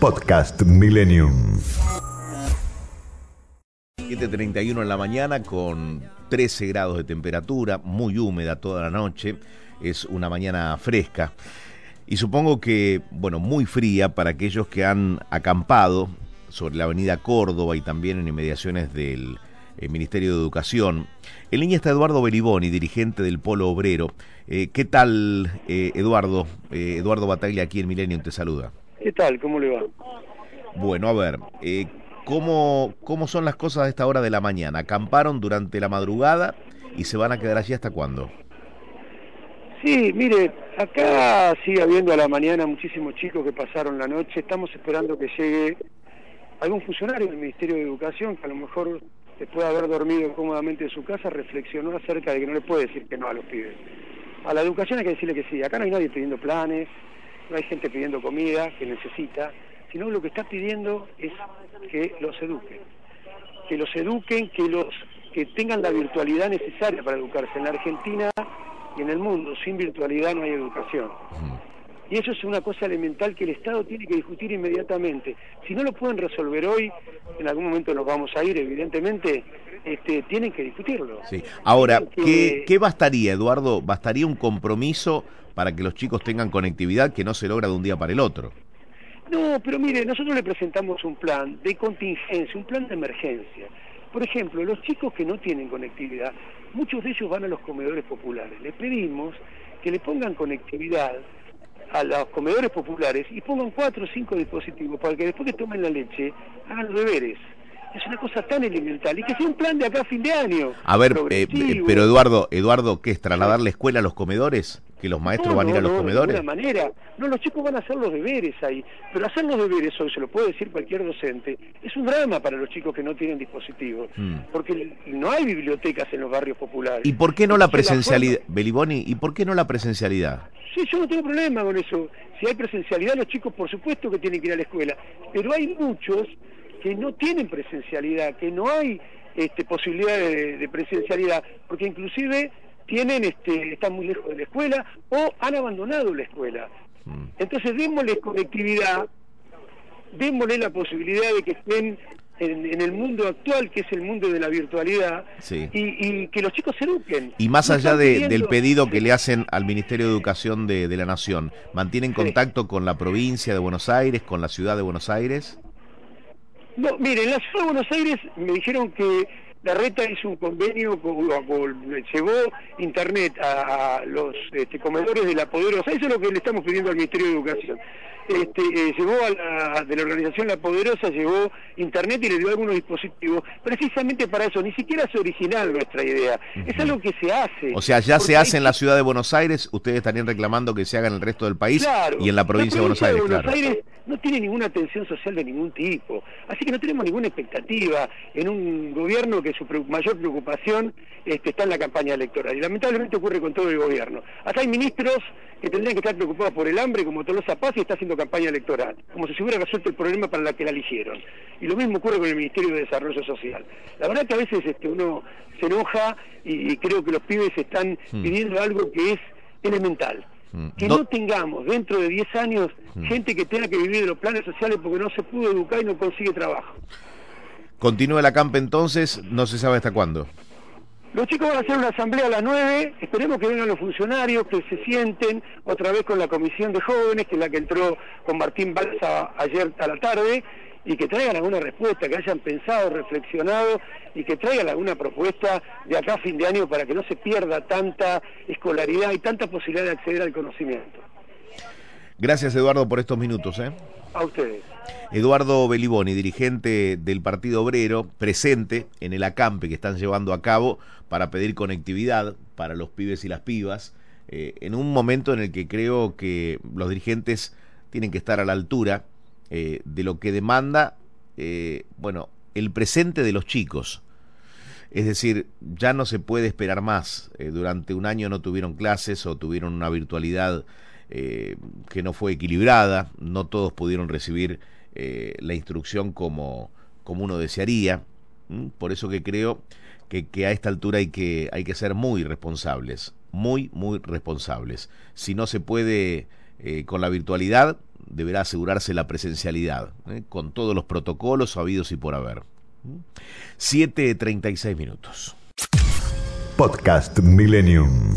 Podcast Millennium. 7.31 en la mañana con 13 grados de temperatura, muy húmeda toda la noche, es una mañana fresca y supongo que, bueno, muy fría para aquellos que han acampado sobre la avenida Córdoba y también en inmediaciones del eh, Ministerio de Educación. En línea está Eduardo Beliboni, dirigente del Polo Obrero. Eh, ¿Qué tal, eh, Eduardo? Eduardo Bataglia aquí en Milenio te saluda. ¿Qué tal? ¿Cómo le va? Bueno, a ver, ¿cómo, ¿cómo son las cosas a esta hora de la mañana? ¿Acamparon durante la madrugada y se van a quedar allí hasta cuándo? Sí, mire, acá sigue habiendo a la mañana muchísimos chicos que pasaron la noche. Estamos esperando que llegue algún funcionario del Ministerio de Educación que a lo mejor después de haber dormido cómodamente en su casa reflexionó acerca de que no le puede decir que no a los pibes. A la educación hay que decirle que sí. Acá no hay nadie pidiendo planes, no hay gente pidiendo comida que necesita, sino lo que está pidiendo es que los eduquen. Que los eduquen, que los que tengan la virtualidad necesaria para educarse. En la Argentina y en el mundo sin virtualidad no hay educación. Y eso es una cosa elemental que el Estado tiene que discutir inmediatamente. Si no lo pueden resolver hoy, en algún momento nos vamos a ir, evidentemente, este, tienen que discutirlo. Sí. Ahora, ¿qué, ¿qué bastaría, Eduardo? ¿Bastaría un compromiso para que los chicos tengan conectividad que no se logra de un día para el otro? No, pero mire, nosotros le presentamos un plan de contingencia, un plan de emergencia. Por ejemplo, los chicos que no tienen conectividad, muchos de ellos van a los comedores populares. Les pedimos que le pongan conectividad a los comedores populares y pongan cuatro o cinco dispositivos para que después que tomen la leche hagan los deberes. Es una cosa tan elemental y que sea un plan de acá a fin de año. A ver, eh, pero Eduardo, Eduardo, ¿qué es trasladar la escuela a los comedores? ¿Que los maestros van a ir a los comedores? De ninguna manera. No, los chicos van a hacer los deberes ahí. Pero hacer los deberes hoy, se lo puede decir cualquier docente, es un drama para los chicos que no tienen dispositivos. Hmm. Porque no hay bibliotecas en los barrios populares. ¿Y por qué no la presencialidad, Beliboni? ¿Y por qué no la presencialidad? Sí, yo no tengo problema con eso. Si hay presencialidad, los chicos por supuesto que tienen que ir a la escuela. Pero hay muchos que no tienen presencialidad, que no hay este, posibilidad de, presencialidad, porque inclusive tienen, este, están muy lejos de la escuela o han abandonado la escuela. Mm. Entonces démosles conectividad, démosle la posibilidad de que estén en, el mundo actual, que es el mundo de la virtualidad, y, que los chicos se eduquen. Y más allá del pedido que le hacen al Ministerio de Educación de, la Nación, ¿mantienen contacto con la provincia de Buenos Aires, con la ciudad de Buenos Aires? No, mire, en la ciudad de Buenos Aires me dijeron que la reta hizo un convenio, con, llevó internet a, los este, comedores de la Poderosa, eso es lo que le estamos pidiendo al Ministerio de Educación. Este, eh, llevó a la, de la organización La Poderosa, llevó internet y le dio algunos dispositivos, precisamente para eso, ni siquiera es original nuestra idea, es algo que se hace. O sea, ya se hace en la ciudad de Buenos Aires, ustedes estarían reclamando que se haga en el resto del país y en la provincia, de Buenos Aires. Buenos Aires no tiene ninguna atención social de ningún tipo, así que no tenemos ninguna expectativa en un gobierno que su mayor preocupación este, está en la campaña electoral, y lamentablemente ocurre con todo el gobierno. Acá hay ministros que tendrían que estar preocupados por el hambre, como Tolosa Paz, y está haciendo campaña electoral, como si se hubiera resuelto el problema para la que la eligieron. Y lo mismo ocurre con el Ministerio de Desarrollo Social. La verdad que a veces este, uno se enoja y, creo que los pibes están hmm. pidiendo algo que es elemental. Hmm. Que no, tengamos dentro de 10 años hmm. gente que tenga que vivir de los planes sociales porque no se pudo educar y no consigue trabajo. Continúa la campa entonces, no se sabe hasta cuándo. Los chicos van a hacer una asamblea a las 9, esperemos que vengan los funcionarios, que se sienten otra vez con la comisión de jóvenes, que es la que entró con Martín Balsa ayer a la tarde, y que traigan alguna respuesta, que hayan pensado, reflexionado y que traigan alguna propuesta de acá a fin de año para que no se pierda tanta escolaridad y tanta posibilidad de acceder al conocimiento. Gracias Eduardo por estos minutos. ¿eh? A ustedes. Eduardo Beliboni, dirigente del Partido Obrero, presente en el acampe que están llevando a cabo para pedir conectividad para los pibes y las pibas, eh, en un momento en el que creo que los dirigentes tienen que estar a la altura eh, de lo que demanda, eh, bueno, el presente de los chicos. Es decir, ya no se puede esperar más. Eh, durante un año no tuvieron clases o tuvieron una virtualidad que no fue equilibrada, no todos pudieron recibir la instrucción como, como uno desearía. Por eso que creo que, a esta altura hay que, hay que ser muy responsables, muy, muy responsables. Si no se puede con la virtualidad, deberá asegurarse la presencialidad, ¿eh? con todos los protocolos habidos y por haber. 7.36 minutos. Podcast Millennium.